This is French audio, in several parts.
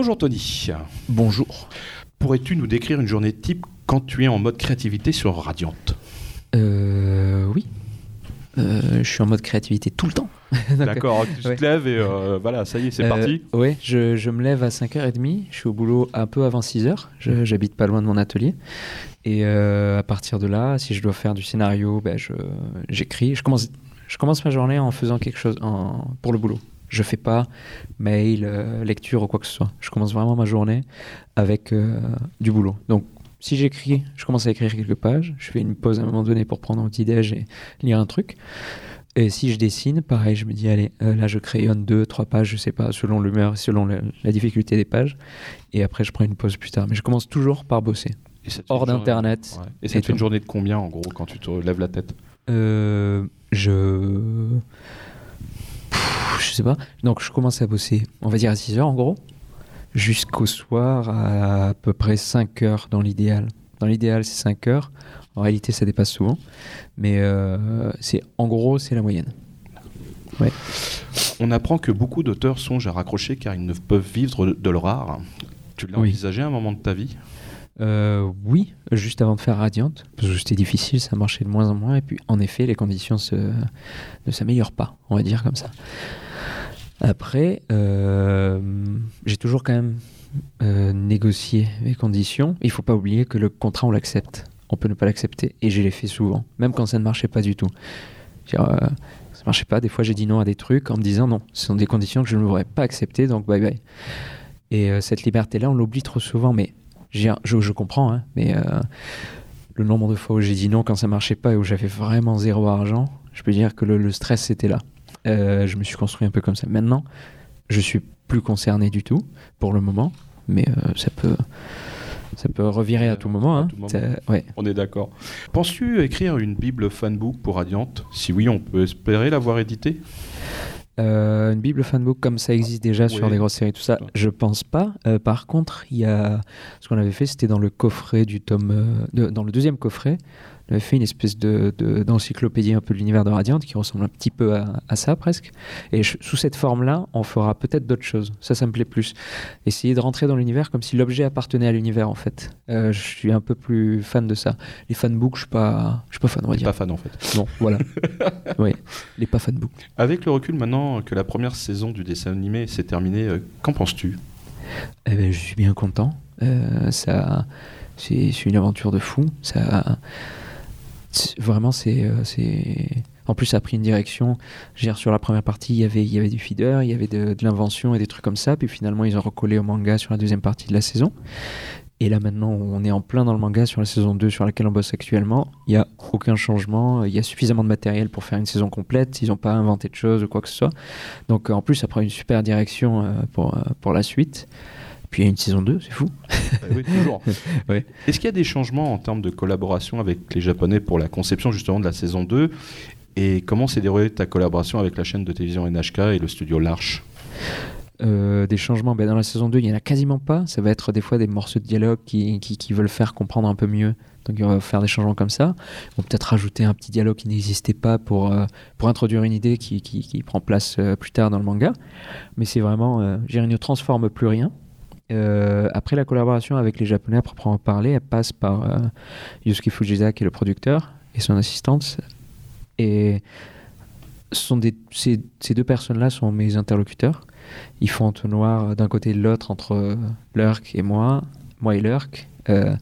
Bonjour Tony. Bonjour. Pourrais-tu nous décrire une journée type quand tu es en mode créativité sur Radiant Euh, oui. Euh, je suis en mode créativité tout le temps. D'accord, tu ouais. te lèves et euh, voilà, ça y est, c'est euh, parti. Ouais, je, je me lève à 5h30. Je suis au boulot un peu avant 6h. Je- J'habite pas loin de mon atelier. Et euh, à partir de là, si je dois faire du scénario, je- j'écris. Je commence, je commence ma journée en faisant quelque chose en- pour le boulot. Je fais pas mail, euh, lecture ou quoi que ce soit. Je commence vraiment ma journée avec euh, du boulot. Donc, si j'écris, je commence à écrire quelques pages. Je fais une pause à un moment donné pour prendre un petit déj et lire un truc. Et si je dessine, pareil, je me dis, allez, euh, là je crayonne deux, trois pages, je sais pas, selon l'humeur, selon le- la difficulté des pages. Et après, je prends une pause plus tard. Mais je commence toujours par bosser. Et Hors journée- d'Internet. Ouais. Et ça Et te fait une journée de combien en gros quand tu te lèves la tête? Euh, je. Je sais pas. Donc, je commence à bosser, on va dire à 6 heures en gros, jusqu'au soir à à peu près 5 heures dans l'idéal. Dans l'idéal, c'est 5 heures. En réalité, ça dépasse souvent. Mais euh, c'est en gros, c'est la moyenne. On apprend que beaucoup d'auteurs songent à raccrocher car ils ne peuvent vivre de- leur art. Tu l'as Oui. envisagé à un moment de ta vie? Euh, oui, juste avant de faire Radiant, parce que c'était difficile, ça marchait de moins en moins, et puis en effet, les conditions se, ne s'améliorent pas, on va dire comme ça. Après, euh, j'ai toujours quand même euh, négocié mes conditions. Il faut pas oublier que le contrat, on l'accepte. On peut ne pas l'accepter, et je l'ai fait souvent, même quand ça ne marchait pas du tout. Euh, ça marchait pas, des fois j'ai dit non à des trucs en me disant non, ce sont des conditions que je ne voudrais pas accepter, donc bye bye. Et euh, cette liberté-là, on l'oublie trop souvent, mais je, comprends, hein, mais le nombre de fois où j'ai dit non quand ça marchait pas et où j'avais vraiment zéro argent, je peux dire que le, le stress c'était là. Euh, je me suis construit un peu comme ça. Maintenant, je suis plus concerné du tout pour le moment, mais euh, ça peut ça peut revirer à tout moment. À hein. tout moment. Ça- ouais. On est d'accord. Penses-tu écrire une Bible fanbook pour Radiant Si oui, on peut espérer l'avoir éditée? Euh, une Bible fanbook comme ça existe déjà sur des grosses séries, tout ça, je pense pas. Euh, par contre, il y a ce qu'on avait fait, c'était dans le coffret du tome, euh, de- dans le deuxième coffret, on avait fait une espèce de de- d'encyclopédie un peu de l'univers de Radiant qui ressemble un petit peu à, à ça presque. Et je- sous cette forme-là, on fera peut-être d'autres choses. Ça, ça me plaît plus. Essayer de rentrer dans l'univers comme si l'objet appartenait à l'univers en fait. Euh, je suis un peu plus fan de ça. Les fanbooks, je suis pas, je suis pas fan, on va Je suis dire. pas fan en fait. Non, voilà. oui, les pas fanbooks. Avec le recul maintenant que la première saison du dessin animé s'est terminée, euh, qu'en penses-tu? Eh ben, je suis bien content. Euh, ça, c'est une aventure de fou. Ça, vraiment, c'est, euh, c'est. En plus, ça a pris une direction. Dire, sur la première partie, il y avait, il y avait du feeder, il y avait de, l'invention et des trucs comme ça. Puis finalement, ils ont recollé au manga sur la deuxième partie de la saison. Et là, maintenant, on est en plein dans le manga sur la saison 2 sur laquelle on bosse actuellement. Il n'y a aucun changement. Il y a suffisamment de matériel pour faire une saison complète. Ils n'ont pas inventé de choses ou quoi que ce soit. Donc, en plus, ça prend une super direction euh, pour, euh, pour la suite. Puis il y a une saison 2, c'est fou. Eh Oui, toujours. Ouais. Est-ce qu'il y a des changements en termes de collaboration avec les Japonais pour la conception justement de la saison 2 Et comment s'est déroulée ta collaboration avec la chaîne de télévision NHK et le studio L'Arche? Euh, des changements, ben, dans la saison 2, il n'y en a quasiment pas. Ça va être des fois des morceaux de dialogue qui, qui, qui veulent faire comprendre un peu mieux. Donc, on va faire des changements comme ça. On peut peut-être rajouter un petit dialogue qui n'existait pas pour, euh, pour introduire une idée qui, qui, qui prend place euh, plus tard dans le manga. Mais c'est vraiment, euh, ne transforme plus rien. Euh, après la collaboration avec les Japonais, à proprement parler, elle passe par euh, Yusuke Fujisa, qui est le producteur, et son assistante. Et ces, deux personnes-là sont mes interlocuteurs. Ils font entonnoir d'un côté et de l'autre entre euh, Lurk et moi, moi et Lurk. Euh,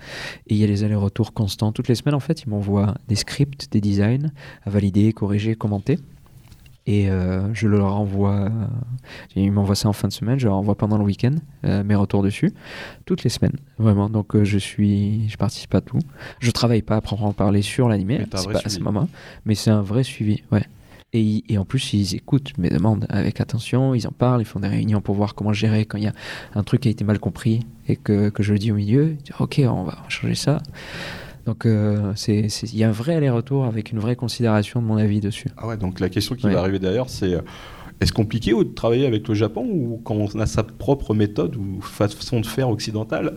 et il y a les allers-retours constants. Toutes les semaines, en fait, ils m'envoient des scripts, des designs à valider, corriger, commenter. Et euh, je leur envoie. ils m'envoient ça en fin de semaine, je leur envoie pendant le week-end euh, mes retours dessus. Toutes les semaines, vraiment. Donc euh, je suis. Je participe à tout. Je travaille pas à proprement parler sur l'animé, c'est pas à ce moment. Mais c'est un vrai suivi, ouais. Et, et en plus, ils écoutent mes demandes avec attention, ils en parlent, ils font des réunions pour voir comment gérer quand il y a un truc qui a été mal compris et que, que je le dis au milieu. Ils disent, ok, on va changer ça. Donc, euh, il y a un vrai aller-retour avec une vraie considération de mon avis dessus. Ah ouais, donc la question qui Ouais. va arriver derrière, c'est euh, est-ce compliqué de travailler avec le Japon ou quand on a sa propre méthode ou façon de faire occidentale?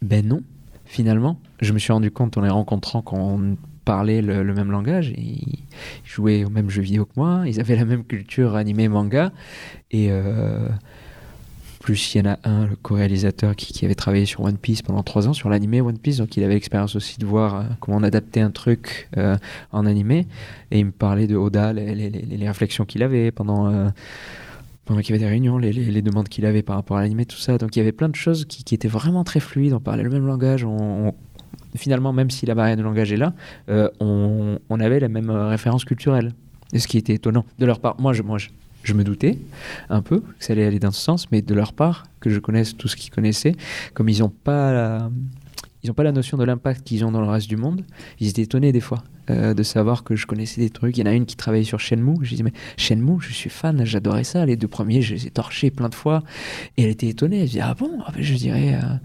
Ben non, finalement. Je me suis rendu compte en les rencontrant qu'on parlait le, le même langage. Et ils jouaient au même jeu vidéo que moi. Ils avaient la même culture animée manga. Et euh, Plus il y en a un, le co-réalisateur, qui, avait travaillé sur One Piece pendant trois ans, sur l'animé One Piece, donc il avait l'expérience aussi de voir euh, comment on adaptait un truc euh, en animé. Et il me parlait de Oda, les, les- réflexions qu'il avait pendant, euh, pendant qu'il y avait des réunions, les, demandes qu'il avait par rapport à l'animé, tout ça. Donc il y avait plein de choses qui, étaient vraiment très fluides, on parlait le même langage, on- finalement, même si la barrière de langage est là, on, on avait la même référence culturelle. Et ce qui était étonnant de leur part. Moi, je, moi, je, je me doutais un peu que ça allait aller dans ce sens, mais de leur part, que je connaisse tout ce qu'ils connaissaient, comme ils n'ont pas la, ils n'ont pas la notion de l'impact qu'ils ont dans le reste du monde, ils étaient étonnés des fois euh, de savoir que je connaissais des trucs. Il y en a une qui travaillait sur Shenmue. Je disais, mais Shenmue, je suis fan, j'adorais ça. Les deux premiers, je les ai torchés plein de fois. Et elle était étonnée. Elle dit, ah bon? Ah ben, Je dirais, euh,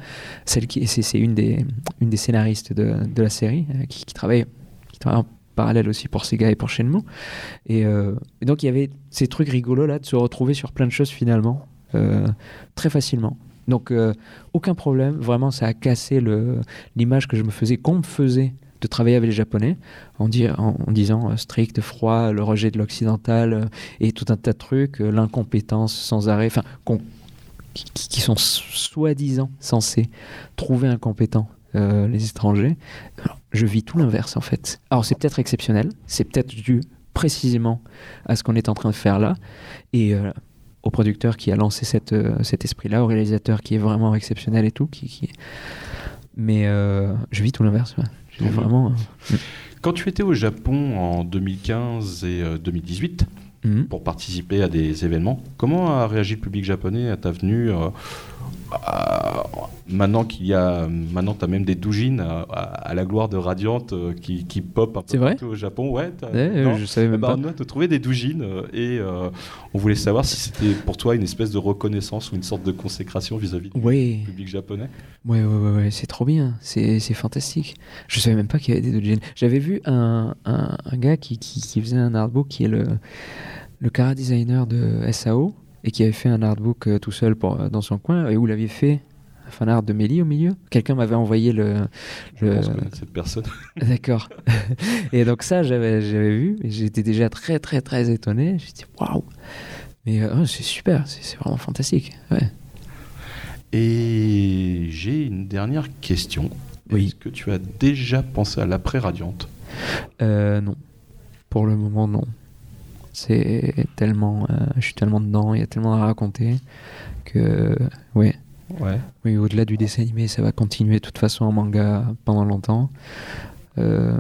celle qui, c'est, une, des, une des scénaristes de, de la série euh, qui, travaille, qui travaille parallèle aussi pour Sega et pour Shenmue. Et, euh, et donc, il y avait ces trucs rigolos là de se retrouver sur plein de choses finalement, euh, très facilement. Donc, euh, aucun problème. Vraiment, ça a cassé l'image que je me faisais, qu'on me faisait de travailler avec les Japonais, en, disant strict, froid, le rejet de l'occidental et tout un tas de trucs, l'incompétence sans arrêt, enfin, qui, sont soi-disant censés trouver incompétents euh, les étrangers. Alors, je vis tout l'inverse en fait. Alors, c'est peut-être exceptionnel, c'est peut-être dû précisément à ce qu'on est en train de faire là. Et euh, au producteur qui a lancé cette, euh, cet esprit-là, au réalisateur qui est vraiment exceptionnel et tout. Qui, qui- Mais je vis tout l'inverse. ouais. Vraiment. euh, Quand tu étais au Japon en 2015 et euh, 2018 mhm. pour participer à des événements, comment a réagi le public japonais à ta venue euh, à- Maintenant qu'il y a, maintenant t'as même des doujines à, à- à la gloire de Radiante euh, qui, qui pop un peu vrai partout au Japon. Ouais, euh, non je savais même bah, pas. On a trouvé des doujines euh, et euh, on voulait savoir si c'était pour toi une espèce de reconnaissance ou une sorte de consécration vis-à-vis du public japonais. ouais, ouais, ouais, ouais, c'est trop bien, c'est fantastique. Je savais même pas qu'il y avait des doujins. J'avais vu un, un, un gars qui, qui, qui faisait un artbook qui est le, le cara designer de SAO et qui avait fait un artbook tout seul pour, dans son coin et où il avait fait un fan art de Mélie au milieu. Quelqu'un m'avait envoyé le. Je le- pense cette personne. D'accord. et donc ça, j'avais vu j'étais déjà très très très étonné. J'ai dit waouh. Mais euh, c'est super, c'est c'est vraiment fantastique. Ouais. Et j'ai une dernière question. Oui. Est-ce que tu as déjà pensé à l'après-radiante Euh, non. Pour le moment, non. C'est tellement, euh, je suis tellement dedans, il y a tellement à raconter que, ouais. Ouais. Oui, au-delà du dessin animé, ça va continuer de toute façon en manga pendant longtemps. Euh,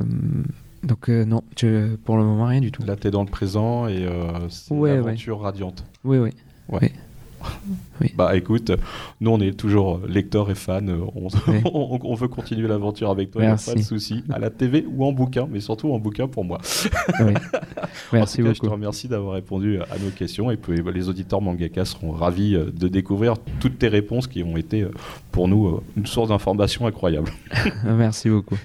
donc euh, non, je, pour le moment rien du tout. Là, tu es dans le présent et euh, c'est Ouais, l'aventure radiante. Oui, oui. Bah écoute, nous on est toujours lecteurs et fans, euh, on, Ouais. on, on veut continuer l'aventure avec toi, y a pas de souci, à la TV ou en bouquin, mais surtout en bouquin pour moi. oui. En Merci tout cas, je te beaucoup. remercie d'avoir répondu à nos questions et puis bah, les auditeurs mangaka seront ravis euh, de découvrir toutes tes réponses qui ont été euh, pour nous euh, une source d'information incroyable. Merci beaucoup.